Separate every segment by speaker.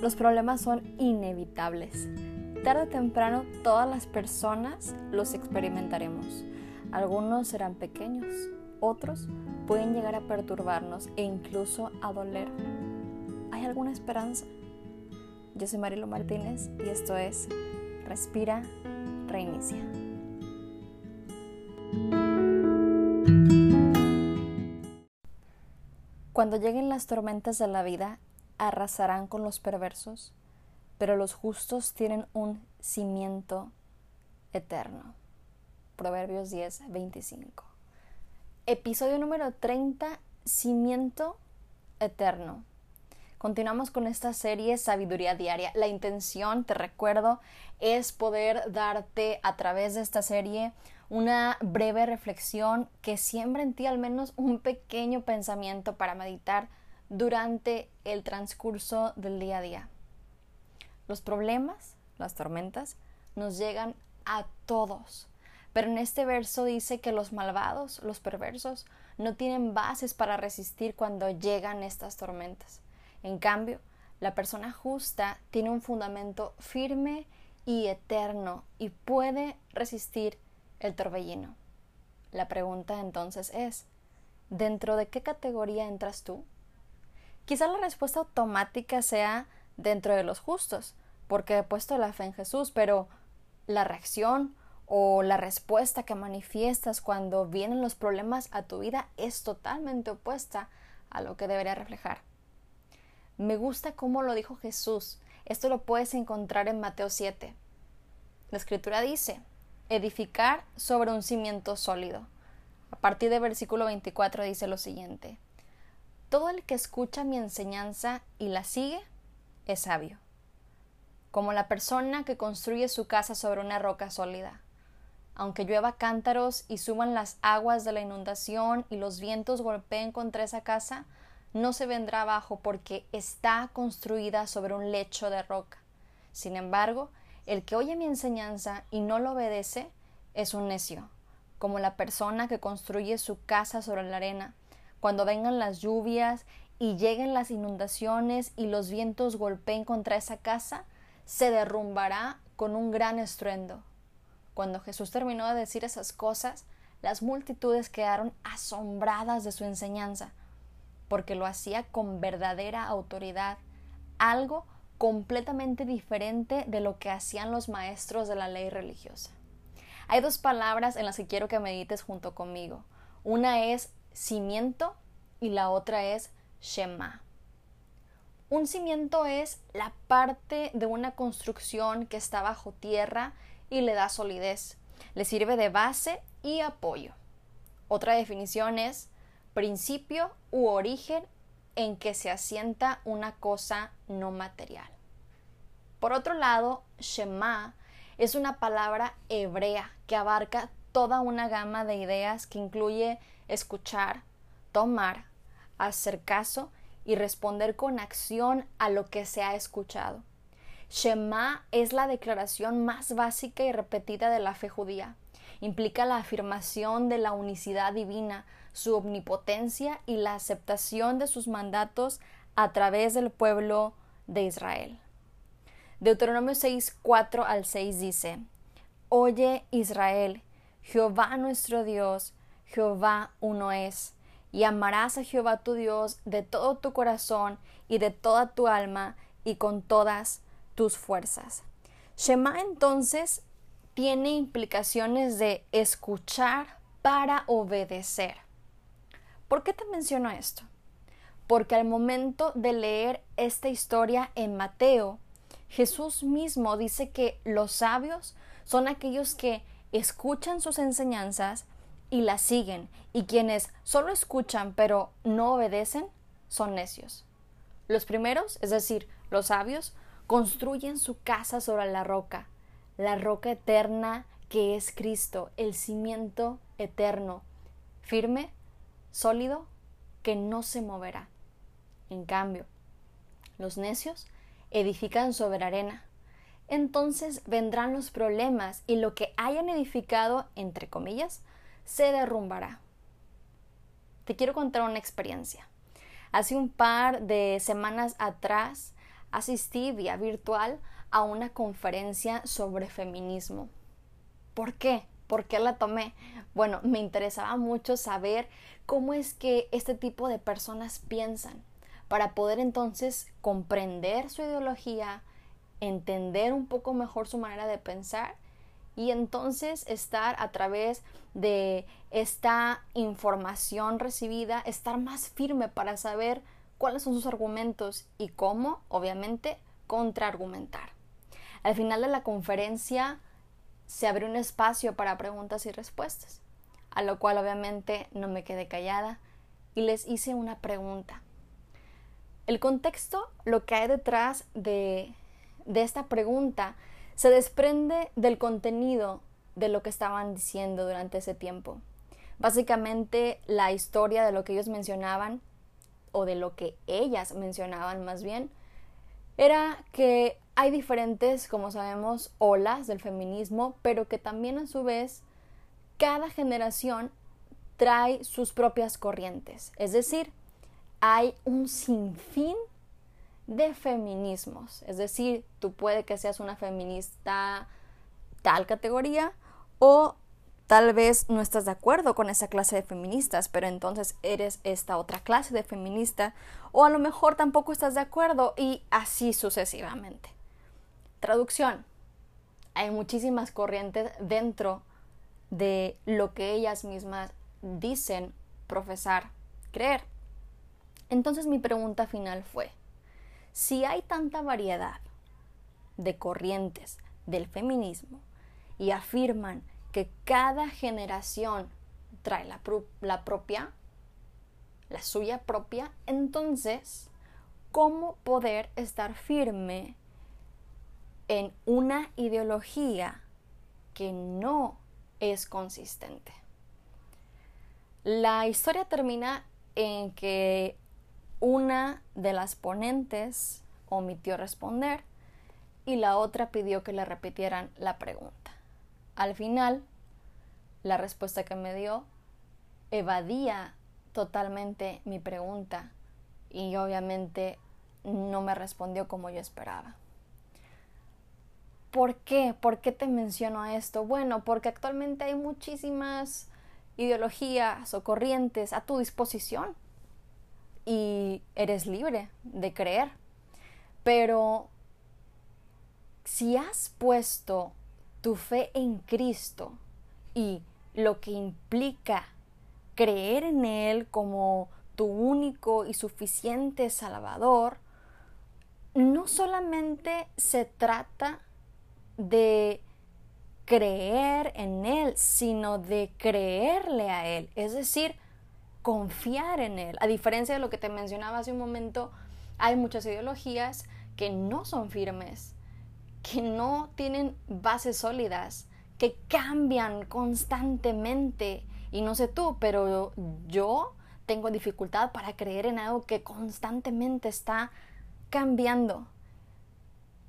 Speaker 1: Los problemas son inevitables. Tarde o temprano todas las personas los experimentaremos. Algunos serán pequeños, otros pueden llegar a perturbarnos e incluso a doler. ¿Hay alguna esperanza? Yo soy Marilo Martínez y esto es Respira, Reinicia. Cuando lleguen las tormentas de la vida, arrasarán con los perversos, pero los justos tienen un cimiento eterno. Proverbios 10, 25. Episodio número 30, cimiento eterno. Continuamos con esta serie Sabiduría Diaria. La intención, te recuerdo, es poder darte a través de esta serie una breve reflexión que siembra en ti al menos un pequeño pensamiento para meditar durante el transcurso del día a día. Los problemas, las tormentas, nos llegan a todos. Pero en este verso dice que los malvados, los perversos, no tienen bases para resistir cuando llegan estas tormentas. En cambio, la persona justa tiene un fundamento firme y eterno y puede resistir el torbellino. La pregunta entonces es, ¿dentro de qué categoría entras tú? Quizá la respuesta automática sea dentro de los justos, porque he puesto la fe en Jesús, pero la reacción o la respuesta que manifiestas cuando vienen los problemas a tu vida es totalmente opuesta a lo que debería reflejar. Me gusta cómo lo dijo Jesús. Esto lo puedes encontrar en Mateo 7. La escritura dice, edificar sobre un cimiento sólido. A partir del versículo 24 dice lo siguiente, todo el que escucha mi enseñanza y la sigue es sabio, como la persona que construye su casa sobre una roca sólida. Aunque llueva cántaros y suban las aguas de la inundación y los vientos golpeen contra esa casa, no se vendrá abajo porque está construida sobre un lecho de roca. Sin embargo, el que oye mi enseñanza y no lo obedece es un necio, como la persona que construye su casa sobre la arena. Cuando vengan las lluvias y lleguen las inundaciones y los vientos golpeen contra esa casa, se derrumbará con un gran estruendo. Cuando Jesús terminó de decir esas cosas, las multitudes quedaron asombradas de su enseñanza, porque lo hacía con verdadera autoridad, algo completamente diferente de lo que hacían los maestros de la ley religiosa. Hay dos palabras en las que quiero que medites junto conmigo. Una es cimiento y la otra es Shema. Un cimiento es la parte de una construcción que está bajo tierra y le da solidez. Le sirve de base y apoyo. Otra definición es principio u origen en que se asienta una cosa no material. Por otro lado, Shema es una palabra hebrea que abarca toda una gama de ideas que incluye escuchar, tomar, hacer caso y responder con acción a lo que se ha escuchado. Shema es la declaración más básica y repetida de la fe judía. Implica la afirmación de la unicidad divina, su omnipotencia y la aceptación de sus mandatos a través del pueblo de Israel. Deuteronomio 6, 4 al 6 dice, Oye Israel, Jehová nuestro Dios, Jehová uno es, y amarás a Jehová tu Dios de todo tu corazón y de toda tu alma y con todas tus fuerzas. Shema entonces tiene implicaciones de escuchar para obedecer. ¿Por qué te menciono esto? Porque al momento de leer esta historia en Mateo, Jesús mismo dice que los sabios son aquellos que escuchan sus enseñanzas y las siguen, y quienes solo escuchan pero no obedecen son necios. Los primeros, es decir, los sabios, construyen su casa sobre la roca, la roca eterna que es Cristo, el cimiento eterno, firme sólido que no se moverá. En cambio, los necios edifican sobre arena. Entonces vendrán los problemas y lo que hayan edificado, entre comillas, se derrumbará. Te quiero contar una experiencia. Hace un par de semanas atrás asistí vía virtual a una conferencia sobre feminismo. ¿Por qué? ¿Por qué la tomé? Bueno, me interesaba mucho saber cómo es que este tipo de personas piensan, para poder entonces comprender su ideología, entender un poco mejor su manera de pensar y entonces estar a través de esta información recibida, estar más firme para saber cuáles son sus argumentos y cómo, obviamente, contraargumentar. Al final de la conferencia se abrió un espacio para preguntas y respuestas, a lo cual obviamente no me quedé callada y les hice una pregunta. El contexto, lo que hay detrás de, de esta pregunta, se desprende del contenido de lo que estaban diciendo durante ese tiempo. Básicamente la historia de lo que ellos mencionaban, o de lo que ellas mencionaban más bien, era que hay diferentes, como sabemos, olas del feminismo, pero que también a su vez cada generación trae sus propias corrientes. Es decir, hay un sinfín de feminismos. Es decir, tú puede que seas una feminista tal categoría o tal vez no estás de acuerdo con esa clase de feministas, pero entonces eres esta otra clase de feminista o a lo mejor tampoco estás de acuerdo y así sucesivamente. Traducción. Hay muchísimas corrientes dentro de lo que ellas mismas dicen profesar, creer. Entonces mi pregunta final fue, si hay tanta variedad de corrientes del feminismo y afirman que cada generación trae la, propia, la suya propia, entonces, ¿cómo poder estar firme en una ideología que no es consistente? La historia termina en que una de las ponentes omitió responder y la otra pidió que le repitieran la pregunta. Al final, la respuesta que me dio evadía totalmente mi pregunta y obviamente no me respondió como yo esperaba. ¿Por qué? ¿Por qué te menciono esto? Bueno, porque actualmente hay muchísimas ideologías o corrientes a tu disposición y eres libre de creer. Pero si has puesto tu fe en Cristo y lo que implica creer en Él como tu único y suficiente Salvador, no solamente se trata de creer en Él, sino de creerle a Él. Es decir, confiar en Él. A diferencia de lo que te mencionaba hace un momento, hay muchas ideologías que no son firmes, que no tienen bases sólidas, que cambian constantemente. Y no sé tú, pero yo tengo dificultad para creer en algo que constantemente está cambiando.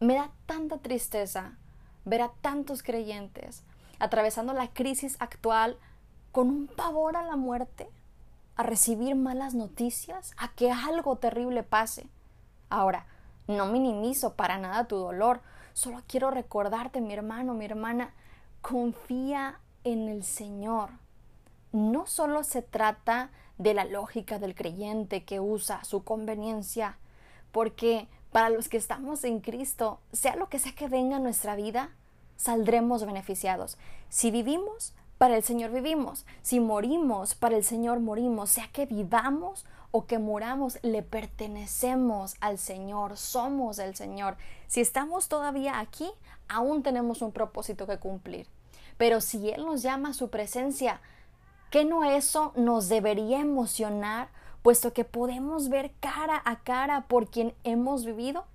Speaker 1: Me da tanta tristeza ver a tantos creyentes atravesando la crisis actual con un pavor a la muerte a recibir malas noticias, a que algo terrible pase. Ahora, no minimizo para nada tu dolor, solo quiero recordarte, mi hermano, mi hermana, confía en el Señor. No solo se trata de la lógica del creyente que usa su conveniencia, porque para los que estamos en Cristo, sea lo que sea que venga en nuestra vida, saldremos beneficiados. Si vivimos, para el Señor vivimos. Si morimos, para el Señor morimos. Sea que vivamos o que muramos, le pertenecemos al Señor, somos el Señor. Si estamos todavía aquí, aún tenemos un propósito que cumplir. Pero si Él nos llama a su presencia, ¿qué no eso nos debería emocionar, puesto que podemos ver cara a cara por quien hemos vivido?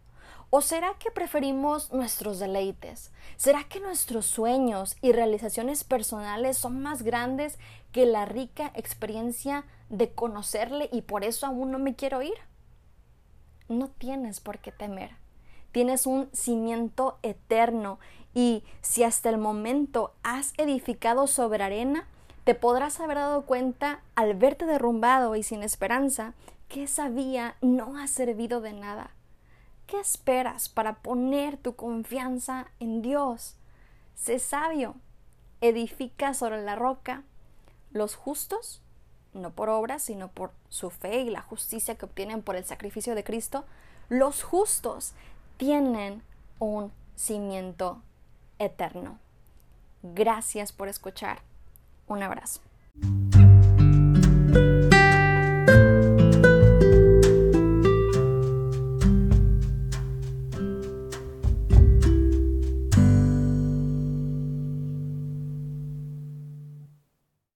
Speaker 1: ¿O será que preferimos nuestros deleites? ¿Será que nuestros sueños y realizaciones personales son más grandes que la rica experiencia de conocerle y por eso aún no me quiero ir? No tienes por qué temer. Tienes un cimiento eterno y si hasta el momento has edificado sobre arena, te podrás haber dado cuenta al verte derrumbado y sin esperanza que esa vía no ha servido de nada ¿Qué esperas para poner tu confianza en Dios? Sé sabio, edifica sobre la roca. Los justos, no por obras, sino por su fe y la justicia que obtienen por el sacrificio de Cristo, los justos tienen un cimiento eterno. Gracias por escuchar. Un abrazo.